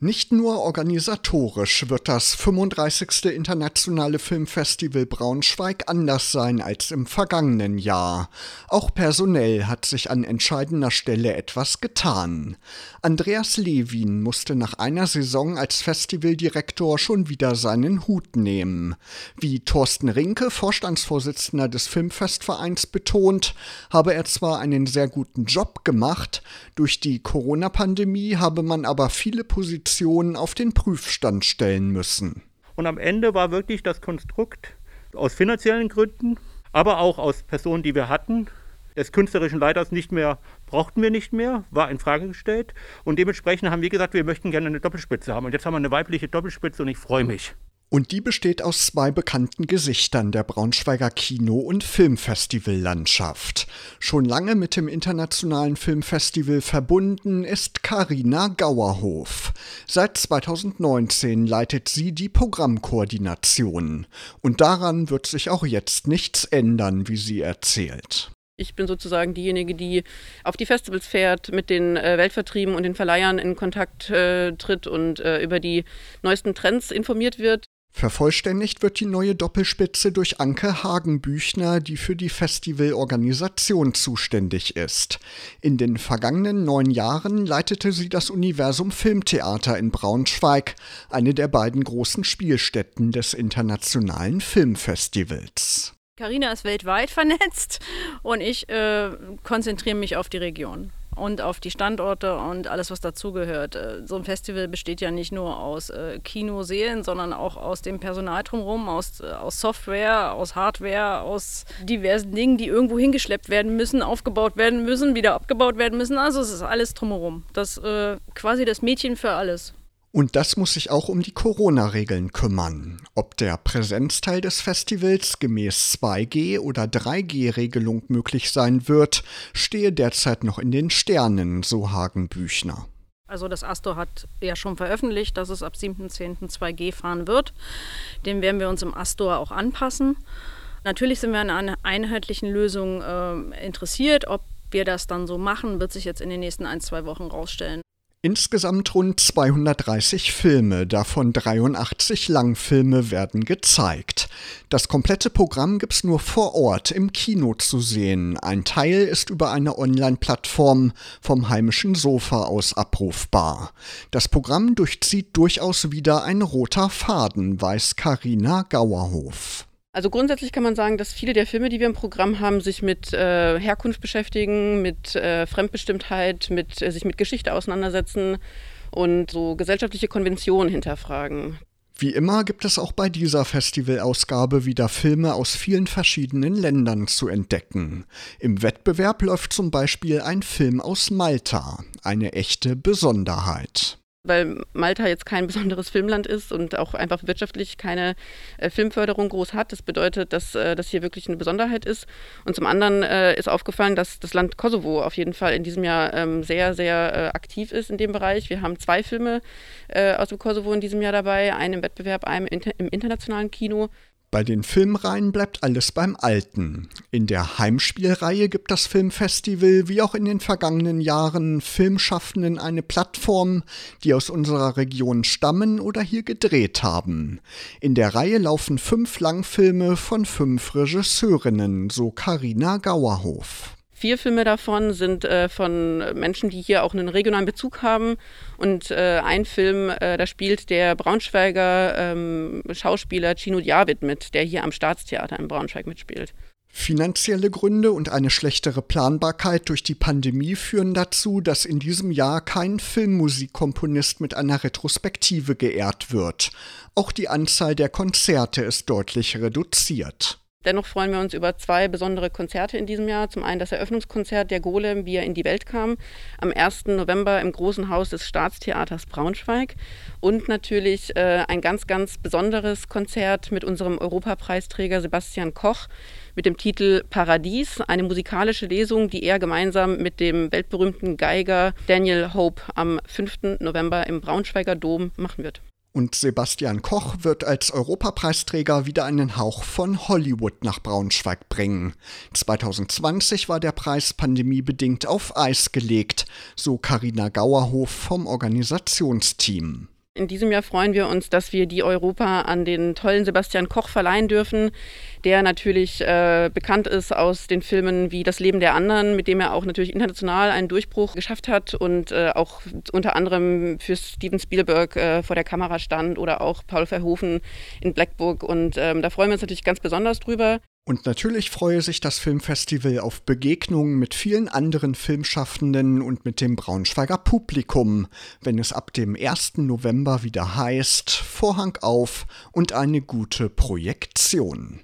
Nicht nur organisatorisch wird das 35. Internationale Filmfestival Braunschweig anders sein als im vergangenen Jahr. Auch personell hat sich an entscheidender Stelle etwas getan. Andreas Lewin musste nach einer Saison als Festivaldirektor schon wieder seinen Hut nehmen. Wie Thorsten Rinke, Vorstandsvorsitzender des Filmfestvereins, betont, habe er zwar einen sehr guten Job gemacht, durch die Corona-Pandemie habe man aber viele Positionen Positionen auf den Prüfstand stellen müssen. Und am Ende war wirklich das Konstrukt aus finanziellen Gründen, aber auch aus Personen, die wir hatten, des künstlerischen Leiters nicht mehr, brauchten wir nicht mehr, war in Frage gestellt. Und dementsprechend haben wir gesagt, wir möchten gerne eine Doppelspitze haben. Und jetzt haben wir eine weibliche Doppelspitze und ich freue mich. Und die besteht aus zwei bekannten Gesichtern der Braunschweiger Kino- und Filmfestivallandschaft. Schon lange mit dem Internationalen Filmfestival verbunden ist Karina Gauerhof. Seit 2019 leitet sie die Programmkoordination. Und daran wird sich auch jetzt nichts ändern, wie sie erzählt. Ich bin sozusagen diejenige, die auf die Festivals fährt, mit den äh, Weltvertrieben und den Verleihern in Kontakt äh, tritt und äh, über die neuesten Trends informiert wird. Vervollständigt wird die neue Doppelspitze durch Anke Hagenbüchner, die für die Festivalorganisation zuständig ist. In den vergangenen neun Jahren leitete sie das Universum Filmtheater in Braunschweig, eine der beiden großen Spielstätten des internationalen Filmfestivals. Carina ist weltweit vernetzt und ich äh, konzentriere mich auf die Region und auf die Standorte und alles, was dazugehört. Äh, so ein Festival besteht ja nicht nur aus äh, Kinoseelen, sondern auch aus dem Personal drumherum, aus, äh, aus Software, aus Hardware, aus diversen Dingen, die irgendwo hingeschleppt werden müssen, aufgebaut werden müssen, wieder abgebaut werden müssen. Also es ist alles drumherum. Das äh, quasi das Mädchen für alles. Und das muss sich auch um die Corona-Regeln kümmern. Ob der Präsenzteil des Festivals gemäß 2G- oder 3G-Regelung möglich sein wird, stehe derzeit noch in den Sternen, so Hagen Büchner. Also das Astor hat ja schon veröffentlicht, dass es ab 7.10. 2G fahren wird. Dem werden wir uns im Astor auch anpassen. Natürlich sind wir an einer einheitlichen Lösung äh, interessiert. Ob wir das dann so machen, wird sich jetzt in den nächsten ein, zwei Wochen rausstellen. Insgesamt rund 230 Filme, davon 83 Langfilme werden gezeigt. Das komplette Programm gibt's nur vor Ort im Kino zu sehen. Ein Teil ist über eine Online-Plattform vom heimischen Sofa aus abrufbar. Das Programm durchzieht durchaus wieder ein roter Faden, weiß Karina Gauerhof. Also grundsätzlich kann man sagen, dass viele der Filme, die wir im Programm haben, sich mit äh, Herkunft beschäftigen, mit äh, Fremdbestimmtheit, mit äh, sich mit Geschichte auseinandersetzen und so gesellschaftliche Konventionen hinterfragen. Wie immer gibt es auch bei dieser Festivalausgabe wieder Filme aus vielen verschiedenen Ländern zu entdecken. Im Wettbewerb läuft zum Beispiel ein Film aus Malta, eine echte Besonderheit weil Malta jetzt kein besonderes Filmland ist und auch einfach wirtschaftlich keine äh, Filmförderung groß hat. Das bedeutet, dass äh, das hier wirklich eine Besonderheit ist. Und zum anderen äh, ist aufgefallen, dass das Land Kosovo auf jeden Fall in diesem Jahr ähm, sehr, sehr äh, aktiv ist in dem Bereich. Wir haben zwei Filme äh, aus dem Kosovo in diesem Jahr dabei, einen im Wettbewerb, einen im internationalen Kino. Bei den Filmreihen bleibt alles beim Alten. In der Heimspielreihe gibt das Filmfestival wie auch in den vergangenen Jahren Filmschaffenden eine Plattform, die aus unserer Region stammen oder hier gedreht haben. In der Reihe laufen fünf Langfilme von fünf Regisseurinnen, so Karina Gauerhof. Vier Filme davon sind äh, von Menschen, die hier auch einen regionalen Bezug haben. Und äh, ein Film, äh, da spielt der Braunschweiger ähm, Schauspieler Chino Diavid mit, der hier am Staatstheater in Braunschweig mitspielt. Finanzielle Gründe und eine schlechtere Planbarkeit durch die Pandemie führen dazu, dass in diesem Jahr kein Filmmusikkomponist mit einer Retrospektive geehrt wird. Auch die Anzahl der Konzerte ist deutlich reduziert. Dennoch freuen wir uns über zwei besondere Konzerte in diesem Jahr. Zum einen das Eröffnungskonzert der Golem, wie er in die Welt kam, am 1. November im Großen Haus des Staatstheaters Braunschweig. Und natürlich äh, ein ganz, ganz besonderes Konzert mit unserem Europapreisträger Sebastian Koch mit dem Titel Paradies, eine musikalische Lesung, die er gemeinsam mit dem weltberühmten Geiger Daniel Hope am 5. November im Braunschweiger Dom machen wird. Und Sebastian Koch wird als Europapreisträger wieder einen Hauch von Hollywood nach Braunschweig bringen. 2020 war der Preis pandemiebedingt auf Eis gelegt, so Karina Gauerhof vom Organisationsteam. In diesem Jahr freuen wir uns, dass wir die Europa an den tollen Sebastian Koch verleihen dürfen, der natürlich äh, bekannt ist aus den Filmen wie Das Leben der anderen, mit dem er auch natürlich international einen Durchbruch geschafft hat und äh, auch unter anderem für Steven Spielberg äh, vor der Kamera stand oder auch Paul Verhoeven in Black Book. Und ähm, da freuen wir uns natürlich ganz besonders drüber. Und natürlich freue sich das Filmfestival auf Begegnungen mit vielen anderen Filmschaffenden und mit dem Braunschweiger Publikum, wenn es ab dem 1. November wieder heißt Vorhang auf und eine gute Projektion.